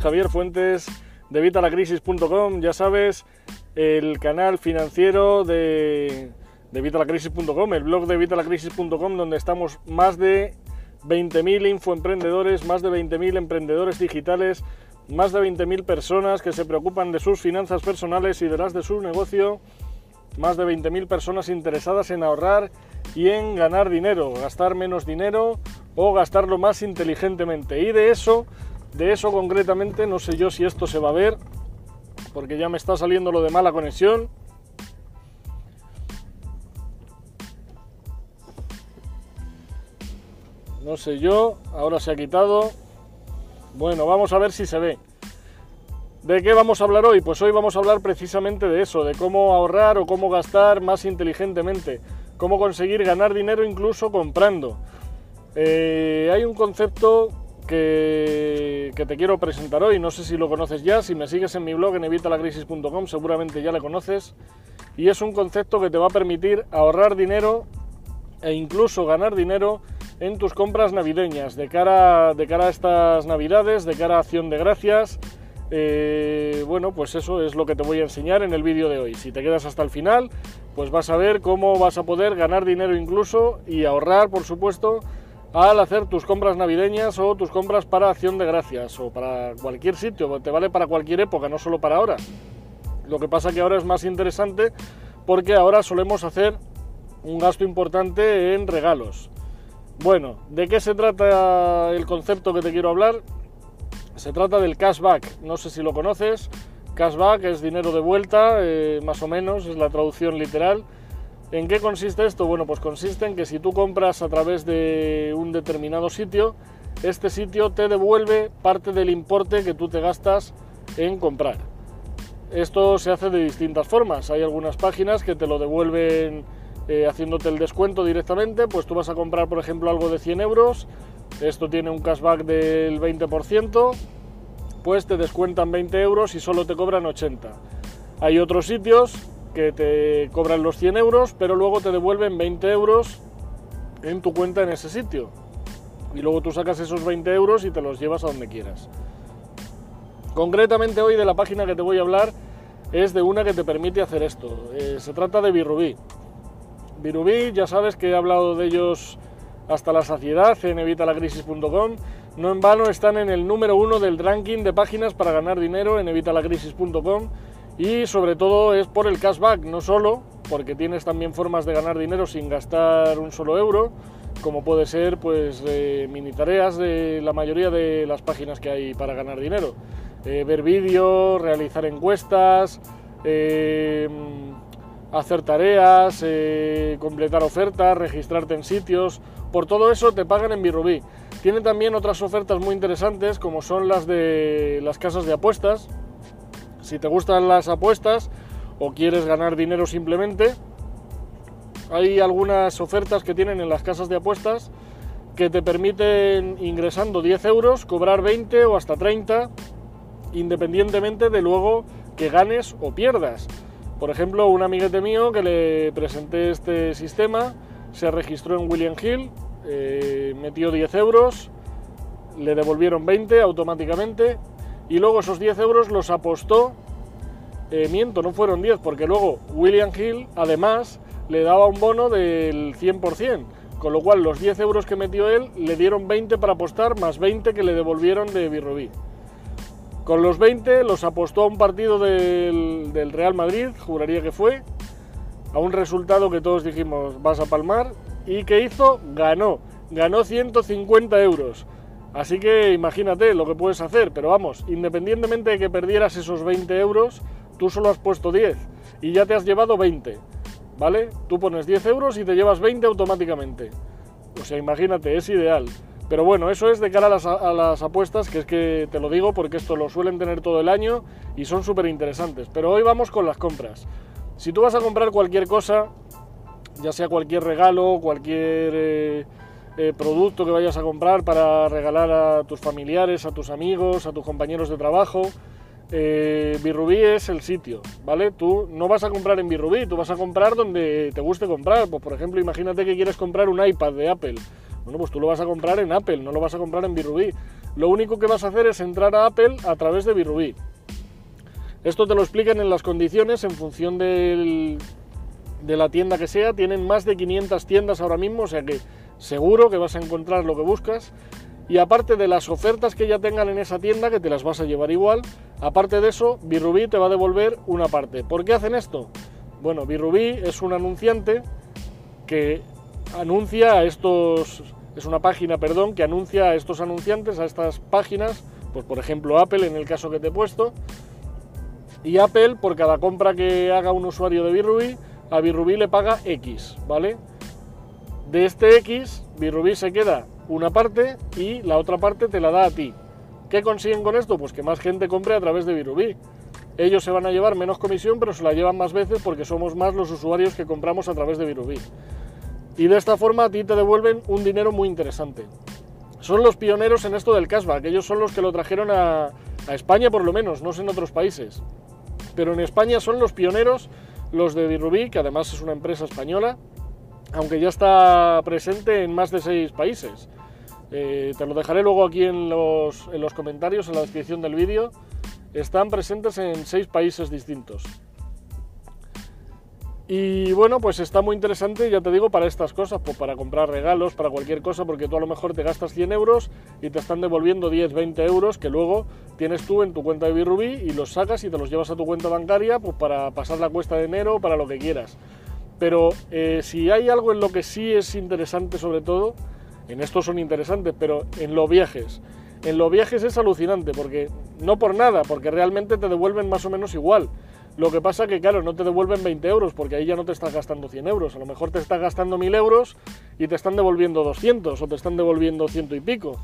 Javier Fuentes de Vitalacrisis.com, ya sabes, el canal financiero de, de el blog de Vitalacrisis.com, donde estamos más de 20.000 infoemprendedores, más de 20.000 emprendedores digitales, más de 20.000 personas que se preocupan de sus finanzas personales y de las de su negocio, más de 20.000 personas interesadas en ahorrar y en ganar dinero, gastar menos dinero o gastarlo más inteligentemente. Y de eso, de eso concretamente, no sé yo si esto se va a ver, porque ya me está saliendo lo de mala conexión. No sé yo, ahora se ha quitado. Bueno, vamos a ver si se ve. ¿De qué vamos a hablar hoy? Pues hoy vamos a hablar precisamente de eso, de cómo ahorrar o cómo gastar más inteligentemente, cómo conseguir ganar dinero incluso comprando. Eh, hay un concepto que, te quiero presentar hoy, no sé si lo conoces ya, si me sigues en mi blog en evitalacrisis.com seguramente ya le conoces, y es un concepto que te va a permitir ahorrar dinero e incluso ganar dinero en tus compras navideñas, de cara, de cara a estas navidades, de cara a acción de gracias. Eh, bueno, pues eso es lo que te voy a enseñar en el vídeo de hoy. Si te quedas hasta el final, pues vas a ver cómo vas a poder ganar dinero incluso y ahorrar, por supuesto, al hacer tus compras navideñas o tus compras para acción de gracias o para cualquier sitio, te vale para cualquier época, no solo para ahora. Lo que pasa que ahora es más interesante porque ahora solemos hacer un gasto importante en regalos. Bueno, ¿de qué se trata el concepto que te quiero hablar? Se trata del cashback, no sé si lo conoces. Cashback es dinero de vuelta, eh, más o menos, es la traducción literal. ¿En qué consiste esto? Bueno, pues consiste en que si tú compras a través de un determinado sitio, este sitio te devuelve parte del importe que tú te gastas en comprar. Esto se hace de distintas formas. Hay algunas páginas que te lo devuelven eh, haciéndote el descuento directamente, pues tú vas a comprar, por ejemplo, algo de 100 euros, esto tiene un cashback del 20%, pues te descuentan 20 euros y solo te cobran 80. Hay otros sitios que te cobran los 100 euros, pero luego te devuelven 20 euros en tu cuenta en ese sitio. Y luego tú sacas esos 20 euros y te los llevas a donde quieras. Concretamente hoy de la página que te voy a hablar es de una que te permite hacer esto. Eh, se trata de Birubí. Birubí, ya sabes que he hablado de ellos hasta la saciedad en evitalacrisis.com. No en vano están en el número uno del ranking de páginas para ganar dinero en evitalacrisis.com y sobre todo es por el cashback, no solo porque tienes también formas de ganar dinero sin gastar un solo euro, como puede ser pues eh, mini tareas de la mayoría de las páginas que hay para ganar dinero. Eh, ver vídeos, realizar encuestas, eh, hacer tareas, eh, completar ofertas, registrarte en sitios. Por todo eso te pagan en Birubí. Tiene también otras ofertas muy interesantes como son las de las casas de apuestas. Si te gustan las apuestas o quieres ganar dinero simplemente, hay algunas ofertas que tienen en las casas de apuestas que te permiten ingresando 10 euros cobrar 20 o hasta 30 independientemente de luego que ganes o pierdas. Por ejemplo, un amiguete mío que le presenté este sistema se registró en William Hill, eh, metió 10 euros, le devolvieron 20 automáticamente y luego esos 10 euros los apostó. Eh, miento, no fueron 10 porque luego William Hill además le daba un bono del 100%, con lo cual los 10 euros que metió él le dieron 20 para apostar más 20 que le devolvieron de Birrobí. Con los 20 los apostó a un partido del, Real Madrid, juraría que fue, a un resultado que todos dijimos vas a palmar. ¿Y qué hizo? Ganó. Ganó 150 euros. Así que imagínate lo que puedes hacer. Pero vamos, independientemente de que perdieras esos 20 euros, tú solo has puesto 10 y ya te has llevado 20. ¿Vale? Tú pones 10 euros y te llevas 20 automáticamente. O sea, imagínate, es ideal. Pero bueno, eso es de cara a las, apuestas, que es que te lo digo porque esto lo suelen tener todo el año y son súper interesantes. Pero hoy vamos con las compras. Si tú vas a comprar cualquier cosa, ya sea cualquier regalo, cualquier eh, eh, producto que vayas a comprar para regalar a tus familiares, a tus amigos, a tus compañeros de trabajo, eh, Birrubí es el sitio, ¿vale? Tú no vas a comprar en Birrubí, tú vas a comprar donde te guste comprar. Pues por ejemplo, imagínate que quieres comprar un iPad de Apple bueno, pues tú lo vas a comprar en Apple, no lo vas a comprar en Birubí. lo único que vas a hacer es entrar a Apple a través de Birubí. Esto te lo explican en las condiciones en función de la tienda que sea. Tienen más de 500 tiendas ahora mismo, o sea que seguro que vas a encontrar lo que buscas. Y aparte de las ofertas que ya tengan en esa tienda, que te las vas a llevar igual, aparte de eso, Birubí te va a devolver una parte. ¿Por qué hacen esto? Bueno, Birubí es un anunciante que anuncia a estos, es una página, perdón, que anuncia a estos anunciantes, a estas páginas, pues por ejemplo Apple en el caso que te he puesto, y Apple, por cada compra que haga un usuario de Birrubi, a Birrubi le paga X, ¿vale? De este X, Birrubi se queda una parte y la otra parte te la da a ti. ¿Qué consiguen con esto? Pues que más gente compre a través de Birrubi. Ellos se van a llevar menos comisión, pero se la llevan más veces porque somos más los usuarios que compramos a través de Birrubi. Y de esta forma a ti te devuelven un dinero muy interesante. Son los pioneros en esto del cashback, ellos son los que lo trajeron a, España por lo menos, no sé en otros países pero en España son los pioneros los de Dirubí, que además es una empresa española, aunque ya está presente en más de seis países. Eh, te lo dejaré luego aquí en los, en los comentarios, en la descripción del vídeo. Están presentes en seis países distintos. Y bueno, pues está muy interesante, ya te digo, para estas cosas, pues para comprar regalos, para cualquier cosa, porque tú a lo mejor te gastas 100 euros y te están devolviendo 10, 20 euros que luego tienes tú en tu cuenta de Birubí y los sacas y te los llevas a tu cuenta bancaria pues para pasar la cuesta de enero, para lo que quieras. Pero eh, si hay algo en lo que sí es interesante sobre todo, en esto son interesantes, pero en los viajes. En los viajes es alucinante, porque no por nada, porque realmente te devuelven más o menos igual lo que pasa que, claro, no te devuelven 20 euros porque ahí ya no te estás gastando 100 euros. A lo mejor te estás gastando 1000 euros y te están devolviendo 200 o te están devolviendo ciento y pico.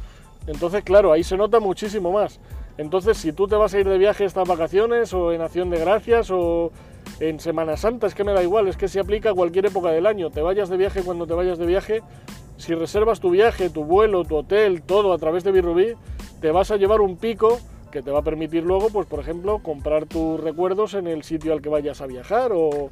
Entonces, claro, ahí se nota muchísimo más. Entonces, si tú te vas a ir de viaje estas vacaciones o en Acción de Gracias o en Semana Santa, es que me da igual, es que se aplica a cualquier época del año. Te vayas de viaje cuando te vayas de viaje, si reservas tu viaje, tu vuelo, tu hotel, todo a través de Birrubí, te vas a llevar un pico que te va a permitir luego, pues por ejemplo, comprar tus recuerdos en el sitio al que vayas a viajar o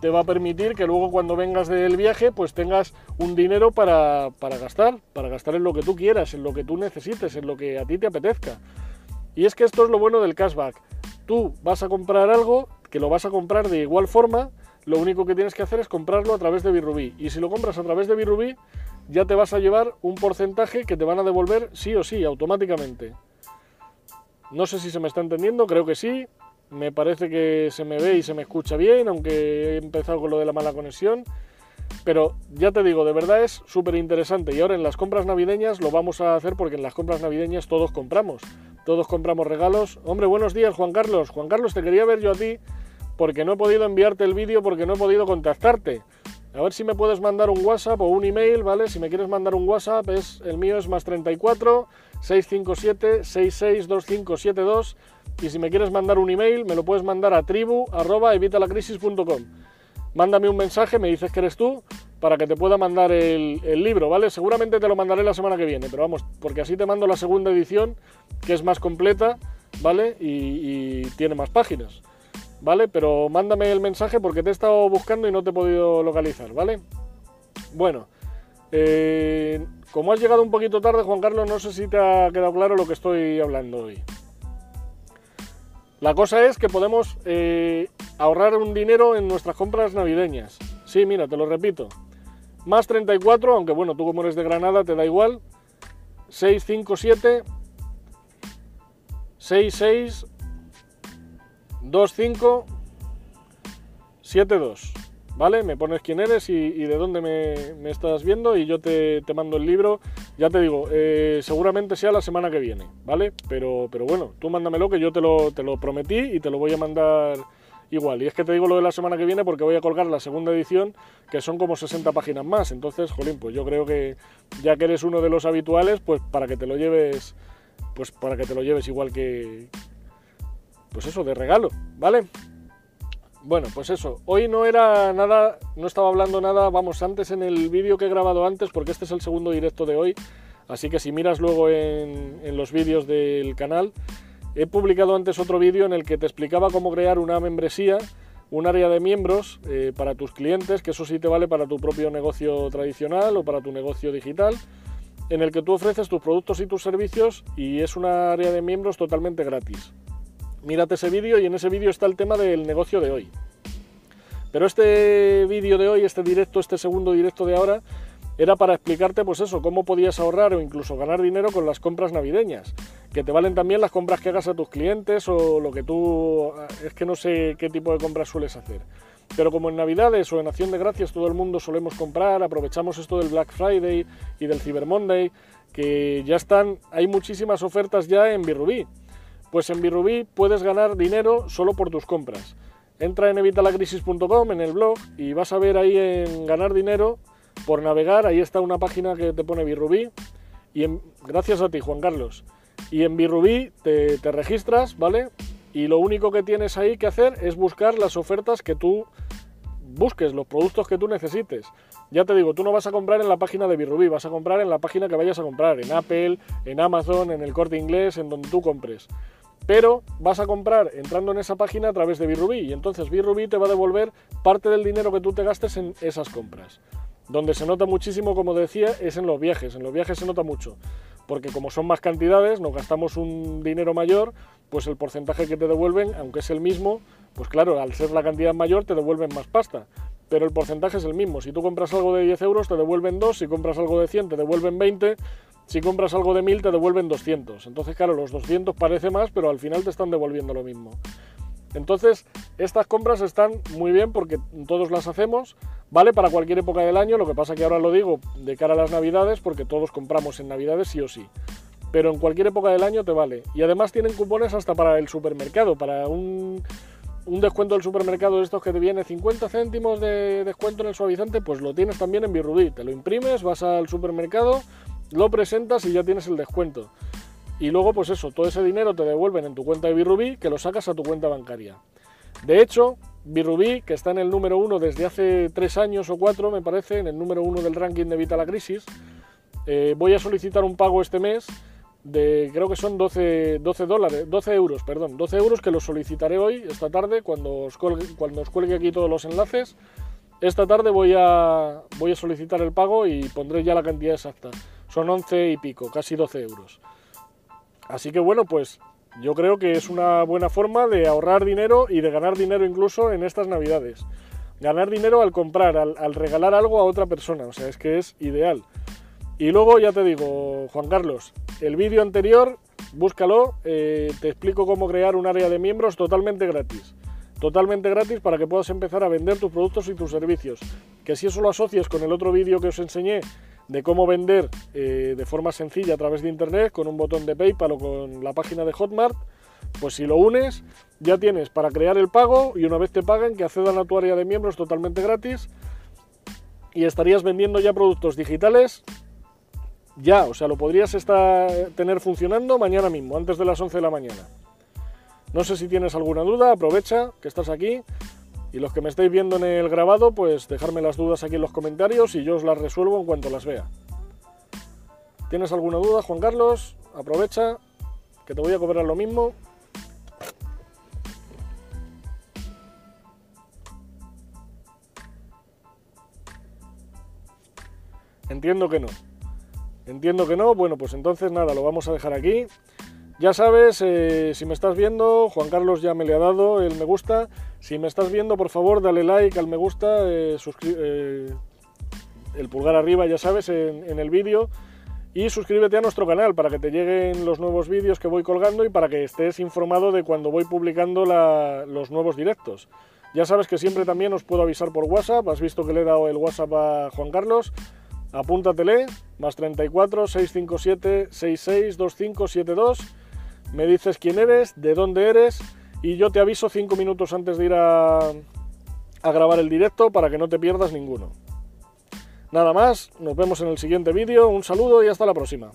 te va a permitir que luego cuando vengas del viaje pues tengas un dinero para, para gastar, para gastar en lo que tú quieras, en lo que tú necesites, en lo que a ti te apetezca. Y es que esto es lo bueno del cashback. Tú vas a comprar algo que lo vas a comprar de igual forma, lo único que tienes que hacer es comprarlo a través de Birrubí. Y si lo compras a través de Birrubí, ya te vas a llevar un porcentaje que te van a devolver sí o sí, automáticamente. No sé si se me está entendiendo, creo que sí. Me parece que se me ve y se me escucha bien, aunque he empezado con lo de la mala conexión. Pero ya te digo, de verdad es súper interesante. Y ahora en las compras navideñas lo vamos a hacer porque en las compras navideñas todos compramos. Todos compramos regalos. Hombre, buenos días, Juan Carlos. Juan Carlos, te quería ver yo a ti porque no he podido enviarte el vídeo, porque no he podido contactarte. A ver si me puedes mandar un WhatsApp o un email, ¿vale? Si me quieres mandar un WhatsApp, es, el mío es más 34 657 662572 y si me quieres mandar un email, me lo puedes mandar a tribu evitalacrisis.com. Mándame un mensaje, me dices que eres tú, para que te pueda mandar el, libro, ¿vale? Seguramente te lo mandaré la semana que viene, pero vamos, porque así te mando la segunda edición, que es más completa, ¿vale? y tiene más páginas. ¿vale? Pero mándame el mensaje porque te he estado buscando y no te he podido localizar, ¿vale? Bueno, eh, como has llegado un poquito tarde, Juan Carlos, no sé si te ha quedado claro lo que estoy hablando hoy. La cosa es que podemos eh, ahorrar un dinero en nuestras compras navideñas. Sí, mira, te lo repito. Más 34, aunque bueno, tú como eres de Granada te da igual. 657 66 2572. ¿Vale? Me pones quién eres y, de dónde me, estás viendo y yo te, mando el libro. Ya te digo, eh, seguramente sea la semana que viene, ¿vale? Pero, pero bueno, tú mándamelo que yo te lo, te lo prometí y te lo voy a mandar igual. Y es que te digo lo de la semana que viene porque voy a colgar la segunda edición, que son como 60 páginas más. Entonces, jolín, pues yo creo que ya que eres uno de los habituales, pues para que te lo lleves, pues para que te lo lleves igual que, pues eso, de regalo, ¿vale? Bueno, pues eso, hoy no era nada, no estaba hablando nada, vamos, antes en el vídeo que he grabado antes, porque este es el segundo directo de hoy, así que si miras luego en, los vídeos del canal, he publicado antes otro vídeo en el que te explicaba cómo crear una membresía, un área de miembros eh, para tus clientes, que eso sí te vale para tu propio negocio tradicional o para tu negocio digital, en el que tú ofreces tus productos y tus servicios y es una área de miembros totalmente gratis. Mírate ese vídeo y en ese vídeo está el tema del negocio de hoy. Pero este vídeo de hoy, este directo, este segundo directo de ahora, era para explicarte pues eso, cómo podías ahorrar o incluso ganar dinero con las compras navideñas, que te valen también las compras que hagas a tus clientes o lo que tú es que no sé qué tipo de compras sueles hacer. Pero como en Navidades o en Acción de Gracias todo el mundo solemos comprar, aprovechamos esto del Black Friday y del Cyber Monday, que ya están, hay muchísimas ofertas ya en Birrubí. Pues en Birrubí puedes ganar dinero solo por tus compras. Entra en evitalacrisis.com en el blog y vas a ver ahí en ganar dinero por navegar, ahí está una página que te pone Birrubí y gracias a ti Juan Carlos. Y en Birrubí te, te registras, ¿vale? Y lo único que tienes ahí que hacer es buscar las ofertas que tú busques, los productos que tú necesites. Ya te digo, tú no vas a comprar en la página de Birrubí, vas a comprar en la página que vayas a comprar, en Apple, en Amazon, en el corte inglés, en donde tú compres. Pero vas a comprar entrando en esa página a través de Birrubí y entonces Birrubí te va a devolver parte del dinero que tú te gastes en esas compras. Donde se nota muchísimo, como decía, es en los viajes. En los viajes se nota mucho porque como son más cantidades, nos gastamos un dinero mayor, pues el porcentaje que te devuelven, aunque es el mismo, pues claro, al ser la cantidad mayor te devuelven más pasta, pero el porcentaje es el mismo. Si tú compras algo de 10 euros te devuelven 2, si compras algo de 100 te devuelven 20, si compras algo de 1000 te devuelven 200. Entonces, claro, los 200 parece más, pero al final te están devolviendo lo mismo. Entonces, estas compras están muy bien porque todos las hacemos, vale para cualquier época del año, lo que pasa que ahora lo digo de cara a las navidades porque todos compramos en navidades sí o sí. Pero en cualquier época del año te vale. Y además tienen cupones hasta para el supermercado, para un, descuento del supermercado de estos que te viene 50 céntimos de descuento en el suavizante, pues lo tienes también en Birrubí. Te lo imprimes, vas al supermercado, lo presentas y ya tienes el descuento. Y luego, pues eso, todo ese dinero te devuelven en tu cuenta de Birrubí, que lo sacas a tu cuenta bancaria. De hecho, Birrubí, que está en el número uno desde hace tres años o cuatro, me parece, en el número uno del ranking de Evita la Crisis, eh, voy a solicitar un pago este mes de, creo que son 12, 12 dólares, 12 euros, perdón, 12 euros que los solicitaré hoy, esta tarde, cuando os cuando os cuelgue aquí todos los enlaces. Esta tarde voy a, voy a solicitar el pago y pondré ya la cantidad exacta. Son 11 y pico, casi 12 euros. Así que bueno, pues yo creo que es una buena forma de ahorrar dinero y de ganar dinero incluso en estas navidades. Ganar dinero al comprar, al, regalar algo a otra persona, o sea, es que es ideal. Y luego ya te digo, Juan Carlos, el vídeo anterior, búscalo, eh, te explico cómo crear un área de miembros totalmente gratis. Totalmente gratis para que puedas empezar a vender tus productos y tus servicios. Que si eso lo asocias con el otro vídeo que os enseñé de cómo vender eh, de forma sencilla a través de internet con un botón de PayPal o con la página de Hotmart, pues si lo unes ya tienes para crear el pago y una vez te paguen que accedan a tu área de miembros totalmente gratis y estarías vendiendo ya productos digitales ya, o sea, lo podrías estar, tener funcionando mañana mismo, antes de las 11 de la mañana. No sé si tienes alguna duda, aprovecha que estás aquí y los que me estáis viendo en el grabado, pues dejarme las dudas aquí en los comentarios y yo os las resuelvo en cuanto las vea. ¿Tienes alguna duda, Juan Carlos? Aprovecha, que te voy a cobrar lo mismo. Entiendo que no. Entiendo que no. Bueno, pues entonces nada, lo vamos a dejar aquí. Ya sabes, eh, si me estás viendo, Juan Carlos ya me le ha dado el me gusta. Si me estás viendo, por favor, dale like al me gusta, eh, eh, el pulgar arriba, ya sabes, en, el vídeo. Y suscríbete a nuestro canal para que te lleguen los nuevos vídeos que voy colgando y para que estés informado de cuando voy publicando los nuevos directos. Ya sabes que siempre también os puedo avisar por WhatsApp. Has visto que le he dado el WhatsApp a Juan Carlos. Apúntatele, más 34 657 662572 me dices quién eres, de dónde eres y yo te aviso cinco minutos antes de ir a, a grabar el directo para que no te pierdas ninguno. Nada más, nos vemos en el siguiente vídeo, un saludo y hasta la próxima.